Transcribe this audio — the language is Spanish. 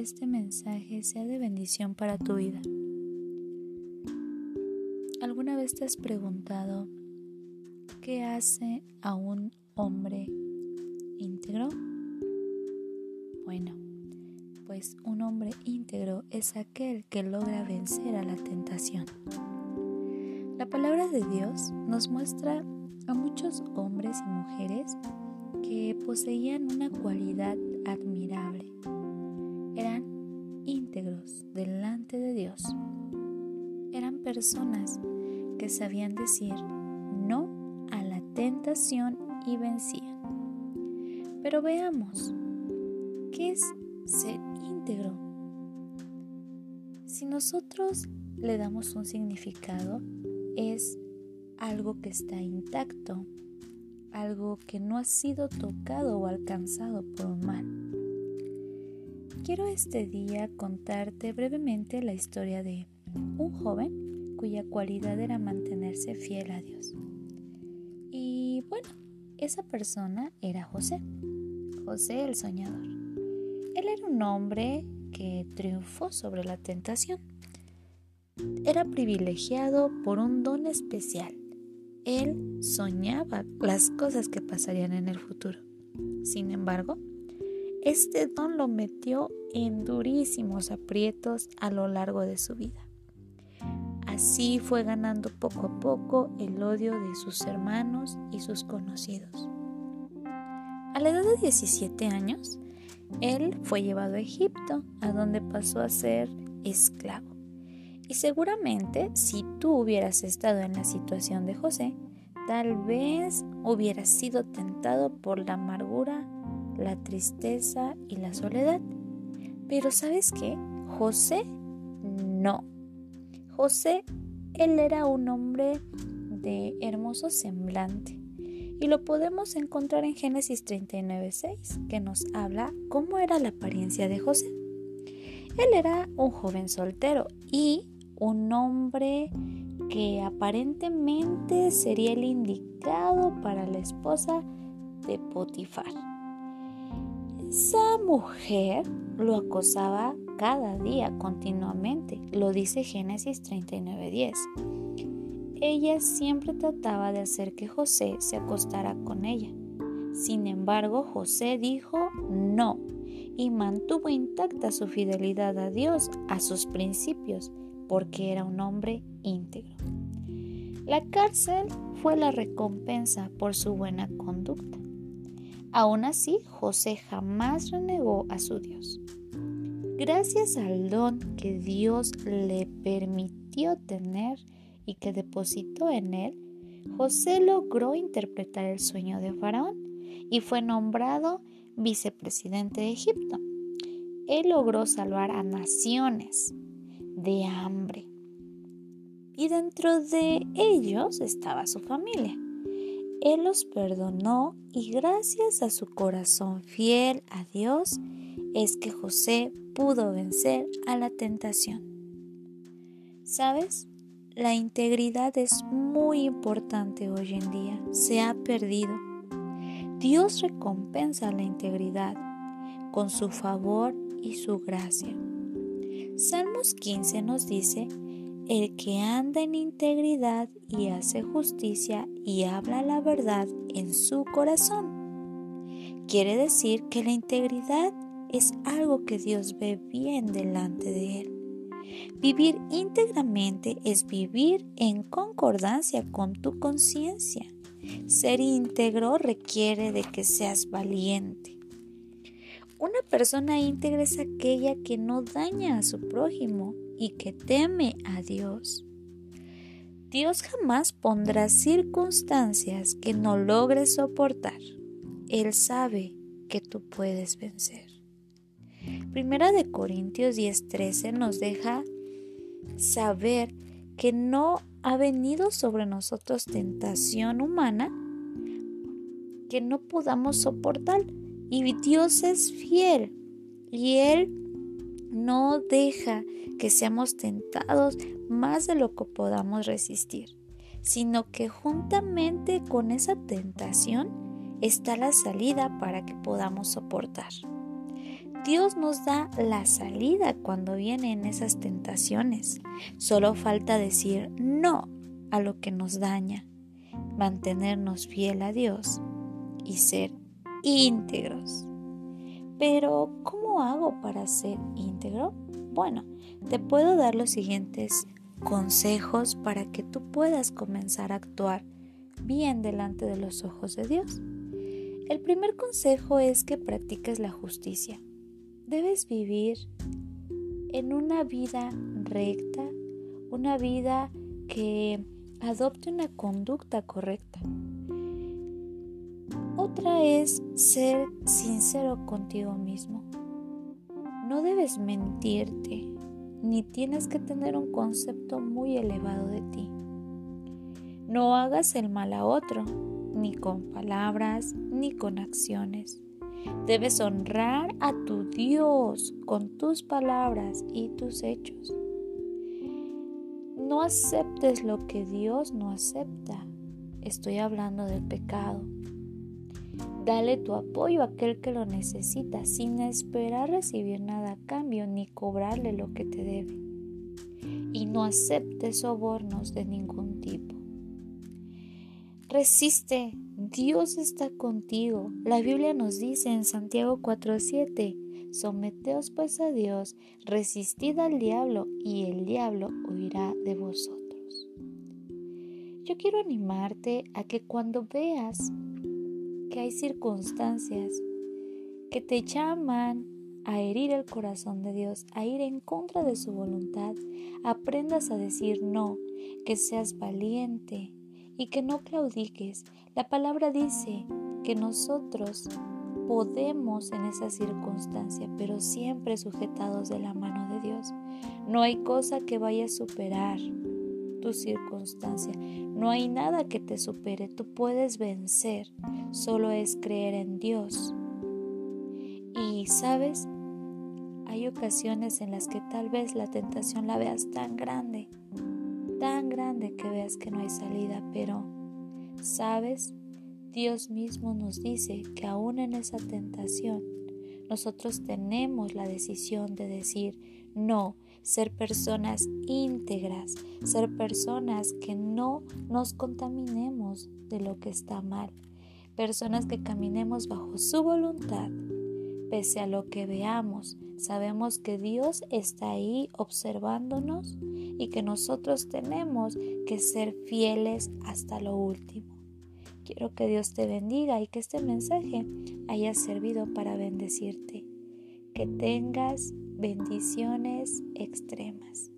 este mensaje sea de bendición para tu vida. ¿Alguna vez te has preguntado qué hace a un hombre íntegro? Bueno, pues un hombre íntegro es aquel que logra vencer a la tentación. La palabra de Dios nos muestra a muchos hombres y mujeres que poseían una cualidad admirable. Eran íntegros delante de Dios. Eran personas que sabían decir no a la tentación y vencían. Pero veamos, ¿qué es ser íntegro? Si nosotros le damos un significado, es algo que está intacto, algo que no ha sido tocado o alcanzado por un mal. Quiero este día contarte brevemente la historia de un joven cuya cualidad era mantenerse fiel a Dios. Y bueno, esa persona era José, José el soñador. Él era un hombre que triunfó sobre la tentación. Era privilegiado por un don especial él soñaba las cosas que pasarían en el futuro. Sin embargo, este don lo metió en durísimos aprietos a lo largo de su vida. Así fue ganando poco a poco el odio de sus hermanos y sus conocidos. A la edad de 17 años, él fue llevado a Egipto, a donde pasó a ser esclavo. Y seguramente si tú hubieras estado en la situación de José, tal vez hubieras sido tentado por la amargura, la tristeza y la soledad. Pero ¿sabes qué? José no. José, él era un hombre de hermoso semblante. Y lo podemos encontrar en Génesis 39.6, que nos habla cómo era la apariencia de José. Él era un joven soltero y un hombre que aparentemente sería el indicado para la esposa de Potifar. Esa mujer lo acosaba cada día continuamente, lo dice Génesis 39:10. Ella siempre trataba de hacer que José se acostara con ella. Sin embargo, José dijo no y mantuvo intacta su fidelidad a Dios, a sus principios porque era un hombre íntegro. La cárcel fue la recompensa por su buena conducta. Aún así, José jamás renegó a su Dios. Gracias al don que Dios le permitió tener y que depositó en él, José logró interpretar el sueño de Faraón y fue nombrado vicepresidente de Egipto. Él logró salvar a naciones, de hambre. Y dentro de ellos estaba su familia. Él los perdonó y gracias a su corazón fiel a Dios es que José pudo vencer a la tentación. ¿Sabes? La integridad es muy importante hoy en día. Se ha perdido. Dios recompensa la integridad con su favor y su gracia. Salmos 15 nos dice, el que anda en integridad y hace justicia y habla la verdad en su corazón. Quiere decir que la integridad es algo que Dios ve bien delante de él. Vivir íntegramente es vivir en concordancia con tu conciencia. Ser íntegro requiere de que seas valiente. Una persona íntegra es aquella que no daña a su prójimo y que teme a Dios. Dios jamás pondrá circunstancias que no logres soportar. Él sabe que tú puedes vencer. Primera de Corintios 10:13 nos deja saber que no ha venido sobre nosotros tentación humana que no podamos soportar y Dios es fiel y Él no deja que seamos tentados más de lo que podamos resistir, sino que juntamente con esa tentación está la salida para que podamos soportar. Dios nos da la salida cuando vienen esas tentaciones. Solo falta decir no a lo que nos daña, mantenernos fiel a Dios y ser íntegros. Pero, ¿cómo hago para ser íntegro? Bueno, te puedo dar los siguientes consejos para que tú puedas comenzar a actuar bien delante de los ojos de Dios. El primer consejo es que practiques la justicia. Debes vivir en una vida recta, una vida que adopte una conducta correcta. Otra es ser sincero contigo mismo. No debes mentirte, ni tienes que tener un concepto muy elevado de ti. No hagas el mal a otro, ni con palabras, ni con acciones. Debes honrar a tu Dios con tus palabras y tus hechos. No aceptes lo que Dios no acepta. Estoy hablando del pecado. Dale tu apoyo a aquel que lo necesita sin esperar recibir nada a cambio ni cobrarle lo que te debe. Y no aceptes sobornos de ningún tipo. Resiste, Dios está contigo. La Biblia nos dice en Santiago 4:7, someteos pues a Dios, resistid al diablo y el diablo huirá de vosotros. Yo quiero animarte a que cuando veas que hay circunstancias que te llaman a herir el corazón de Dios, a ir en contra de su voluntad, aprendas a decir no, que seas valiente y que no claudiques. La palabra dice que nosotros podemos en esa circunstancia, pero siempre sujetados de la mano de Dios. No hay cosa que vaya a superar tu circunstancia. No hay nada que te supere. Tú puedes vencer. Solo es creer en Dios. Y sabes, hay ocasiones en las que tal vez la tentación la veas tan grande, tan grande que veas que no hay salida, pero, ¿sabes? Dios mismo nos dice que aún en esa tentación, nosotros tenemos la decisión de decir, no, ser personas íntegras, ser personas que no nos contaminemos de lo que está mal, personas que caminemos bajo su voluntad. Pese a lo que veamos, sabemos que Dios está ahí observándonos y que nosotros tenemos que ser fieles hasta lo último. Quiero que Dios te bendiga y que este mensaje haya servido para bendecirte. Que tengas bendiciones extremas.